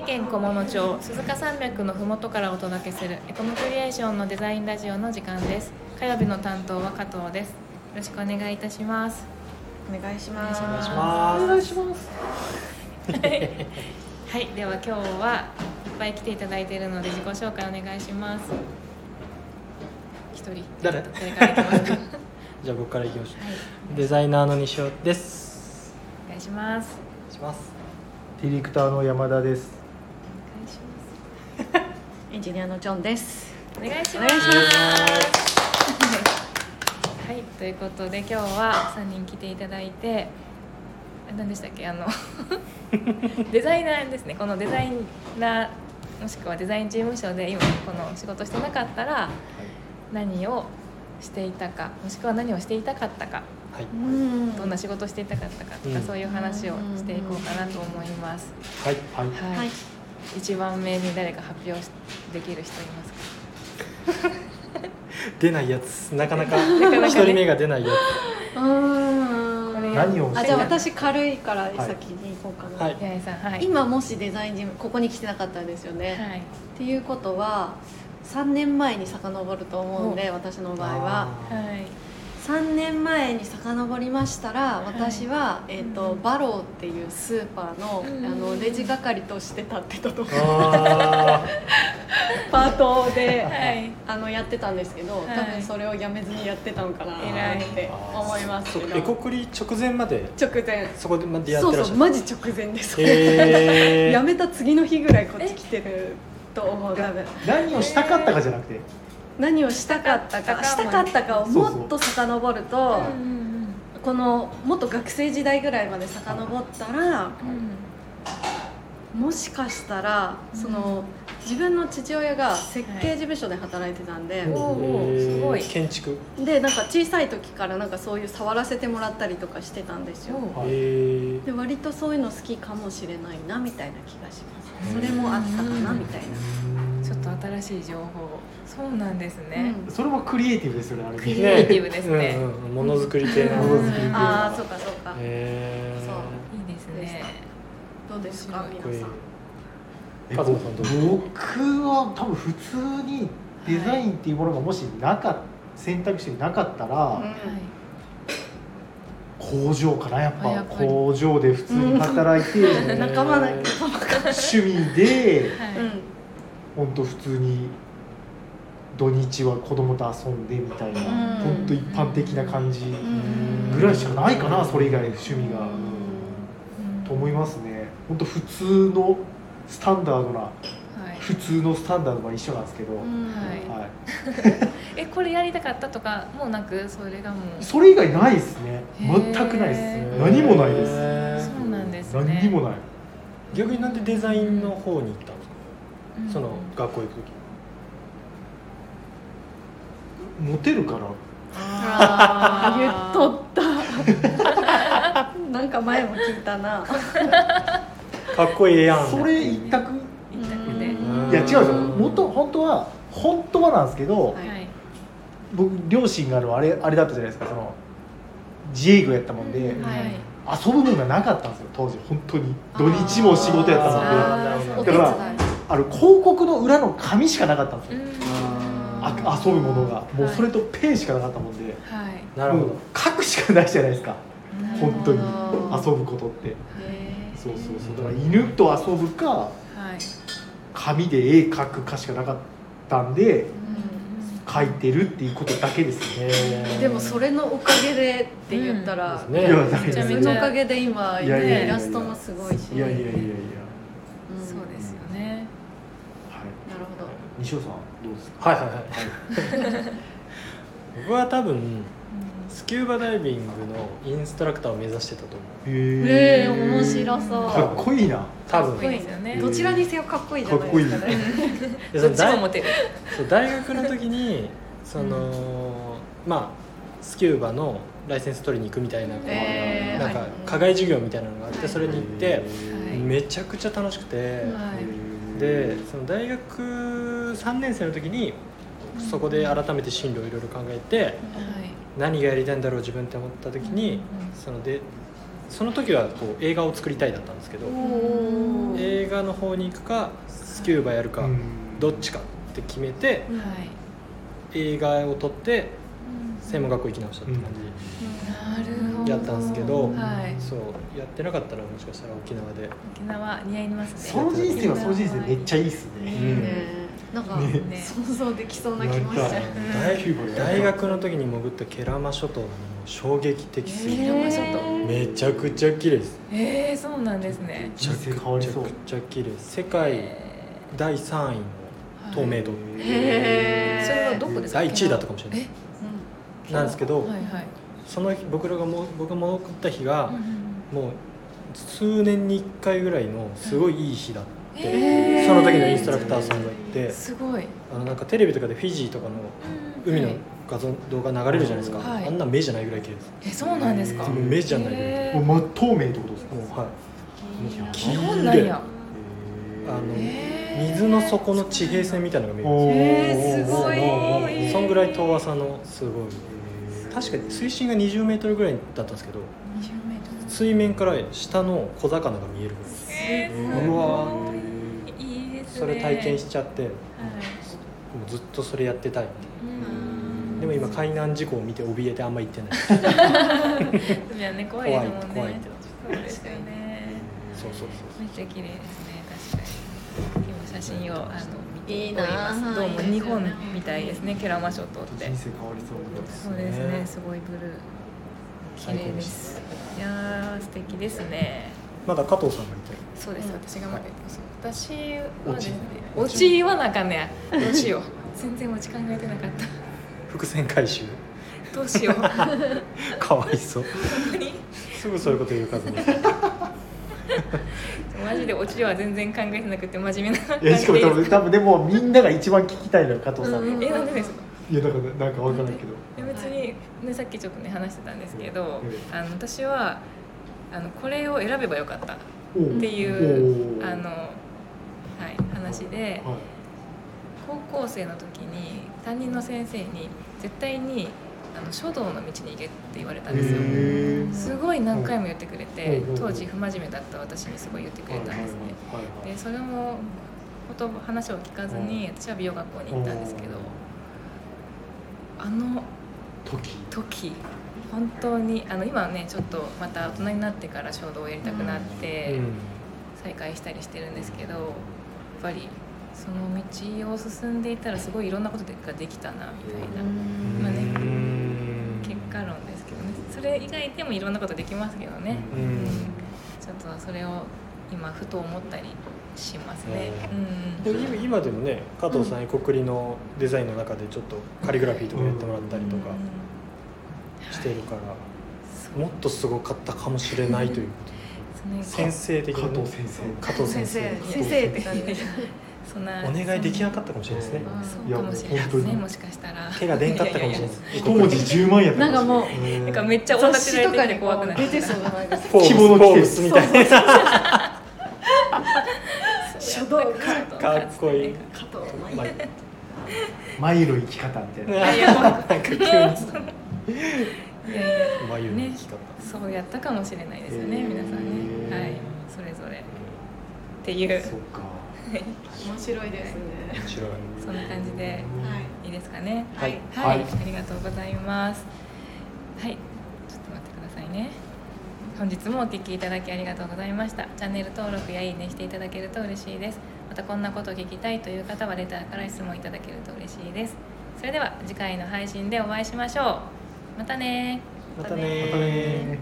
重県菰野町鈴鹿山脈のふもとからお届けするエコムクリエーションのデザインラジオの時間です。火曜日の担当は加藤です。よろしくお願いいたします。お願いします。お願いします。お願いします。はいでは今日はいっぱい来ていただいているので自己紹介お願いします。一人。誰？誰からいきますか？は いじゃあ僕からいきましょう。デザイナーの西尾です。お願いします。お願いします。ディレクターの山田です。エンジニアのジョンです。お願いします。はい、ということで今日は3人来ていただいてあ何でしたっけ？あの デザイナーですね。このデザイナーもしくはデザイン事務所で今この仕事してなかったら何をしていたかもしくは何をしていたかったかはい。うん。どんな仕事をしていたかったかとか、うん。そういう話をしていこうかなと思います。はいはい。はい、はい一番目に誰か発表しできる人いますか？出ないやつ。なかなか 一人目が出ないやうん。これ何をあじゃあ私軽いから先に行こうかな、はい。はい。今もしデザイン事務ここに来てなかったんですよね、はい。っていうことは3年前に遡ると思うんで私の場合は。はい3年前に遡りましたら私は、えーとうん。バローっていうスーパーの,、うんあのレジ係として立ってたとこあ パートで、はい。あのやってたんですけど、はい。多分それをやめずにやってたのかなって思いますけど。そうエコクリ直前まで。直前。そこでまでやっそうてらっしゃるそうマジ直前です、へー。やめた次の日ぐらいこっち来てると思う多分。何をしたかったかじゃなくて、何をしたかったかしたたかったかをもっと遡るとこのもっと学生時代ぐらいまで遡ったらうんもしかしたらその自分の父親が設計事務所で働いてたんで、おおーすごい。建築。でなんか小さい時からなんかそういう触らせてもらったりとかしてたんですよ。で割とそういうの好きかもしれないなみたいな気がします。それもあったかなみたいな、ちょっと新しい情報。そうなんですね、うん。それもクリエイティブですよね、あれクリね。エイティブですね。ものづくり系のものづくり系ああそうかそうか。へー。そう。いいですねどうですか面皆さん。僕は多分普通にデザインっていうものがもしなかっ選択肢になかったら、はい工場かなやっぱ。あやっぱり。工場で普通に働いて、仲間だへー仲間か趣味ではい、うん本当普通に土日は子供と遊んでみたいなうん。本当一般的な感じうん。ぐらいしかないかなそれ以外趣味が。うん。と思いますね本当普通のスタンダードなはい。普通のスタンダードが一緒なんですけど、うんはい。はい、えこれやりたかったとかもうなくそれがもう。それ以外ないですね。全くないです何もないです。そうなんですね。何にもない。逆になんでデザインの方に行ったんですか？うん。その学校行く時。モテるから。あー。言っとった。なんか前も聞いたな かっこいいやん。それ一択？一択で、うん。いや違うんですよ元本当は本当はなんですけど、はい。はい僕両親があのあれあれだったじゃないですか。その自営業やったもんで、はい。遊ぶものがなかったんですよ当時本当に。土日も仕事やったもんで。だからあの広告の裏の紙しかなかったんですよ、うん。あ遊ぶものが。もうはい。それとペンしかなかったもんで、はい。なるほど。もう書くしかないじゃないですか。本当に。遊ぶことって。へそうそうそう。だから犬と遊ぶかはい。紙で絵描くかしかなかったんでー描いてるっていうことだけですね。でもそれのおかげでって言ったら、うん。ねいやないめちゃめちゃそれのおかげで今いやいやいやいや。イラストもすごいし。いやいやいやいや、うん。そうですよね。はい、なるほど。西尾さんどうですか？はいはいはい。僕は多分スキューバダイビングのインストラクターを目指してたと思う。ええ面白そう。かっこいいな。多かっこいい分ですよね。どちらにせよかっこいいじゃないですかね。でどっその大ちもモテる。そう大学の時にその、まあスキューバのライセンス取りに行くみたいな、えー。なんかはい。課外授業みたいなのがあってそれに行って、はい。めちゃくちゃ楽しくて、はい。でその大学3年生の時にそこで改めて進路をいろいろ考えてはい何がやりたいんだろう自分って思った時に、うんそのでその時はこう映画を作りたいだったんですけど映画の方に行くかスキューバやるかうん。どっちかって決めてはい。映画を撮って専門学校行き直したって感なるほどやったんですけどはい。じそうやってなかったらもしかしたら沖縄で。沖縄似合いますね。その人生はその人生めっちゃいいっすね。うん。ね。なんか、ね。ね想像できそうな気もしちゃ大学の時に潜ったケラマ諸島の衝撃的すぎケるラマ諸島。めちゃくちゃ綺麗です。えー、そうなんですね。めちゃくちゃ綺麗。世界え第3位の透明度、へー。それはどこですか？第1位だったかもしれない。え？なんですけど、はいはい。その日僕らがも僕が戻った日が、うんうんもう数年に1回ぐらいのすごいいい日だって、へー。その時のインストラクターさんが言ってすごい。あのなんかテレビとかでフィジーとかの海のはい画像、動画流れるじゃないですか、はい。あんな目じゃないぐらい綺麗です。えそうなんですか？もう目じゃない。ぐらいへー。もう真っ透明ってことですか？もうはい。日本なんや。あのへー水の底の地平線みたいなのが見えるんおえーすごい。ですよそんぐらい遠浅のすごい。確かに水深が20メートルぐらいだったんですけど20メートル。水面から下の小魚が見えるぐらいえー、すうわごいいいですね。それ体験しちゃってもはうずっとそれやってたい。っていうん。でも今海難事故を見て怯えてあんま行ってない。いやね怖いですもんね怖い怖いってそうですよねそうそうめっちゃ綺麗ですね確かに今写真をあの見ています。どうも日本みたいですねケラマ諸島って。人生変わりそうそうですねすごいブルー。綺麗です。いやー素敵ですね。まだ加藤さんがいてそうです、私が待ってます、私はですねオチ言わなあかんねやどうしよう全然オチ考えてなかった。伏線回収。どうしよう。かわいそう。本当に？すぐそういうこと言う数にマジでオチは全然考えてなくて真面目な感 じいやしかも多で。分多分でもみんなが一番聞きたいのよ加藤さん、うんえなんでですかいやだからなんかわからんけど。いや別に、ね、さっきちょっとね話してたんですけど、うんあの私はあのこれを選べばよかったっおう。ていうおう。あの、はい、話ではい。高校生の時に担任の先生に絶対にあの書道の道に行けって言われたんですよ。すごい何回も言ってくれてうん当時不真面目だった私にすごい言ってくれたんですね。でそれもこと話を聞かずに私は美容学校に行ったんですけどあの時？時本当にあの今はねちょっとまた大人になってから衝動をやりたくなってうん。再開したりしてるんですけどやっぱりその道を進んでいたらすごいいろんなことができたなみたいな。まあねうん結果論ですけどね。それ以外でもいろんなことできますけどね、うん。うんちょっとそれを今ふと思ったりしますね。うん。でも今今でもね加藤さんエコクリのデザインの中でちょっとカリグラフィーとかやってもらったりとかしてるからもっとすごかったかもしれないということ。で先生的加なね藤先生。加藤先生。先生って感じお願いできなかったかもしれないですね。そうかもしれないですね。いや本当に。もしかしたら。手が出んかったかもしれないです。一文字10万やったなんかもううん。なんかめっちゃ雑同じ誌とか怖くなう出てそうじゃないですか希望の季スみたいな。書道。家かっこいい加藤舞まあマイル生き方みたいなやいやな眉の生き方そうやったかもしれないですよね皆さんね。はい。それぞれ。っていう。そっか面白いですね。面白い。そんな感じで、はい、いいですかね？はい、はい、ありがとうございます。はい、ちょっと待ってくださいね。本日もお聞きいただきありがとうございました。チャンネル登録やいいねしていただけると嬉しいです。またこんなこと聞きたいという方はレターから質問いただけると嬉しいです。それでは次回の配信でお会いしましょう。またねまたねまたね。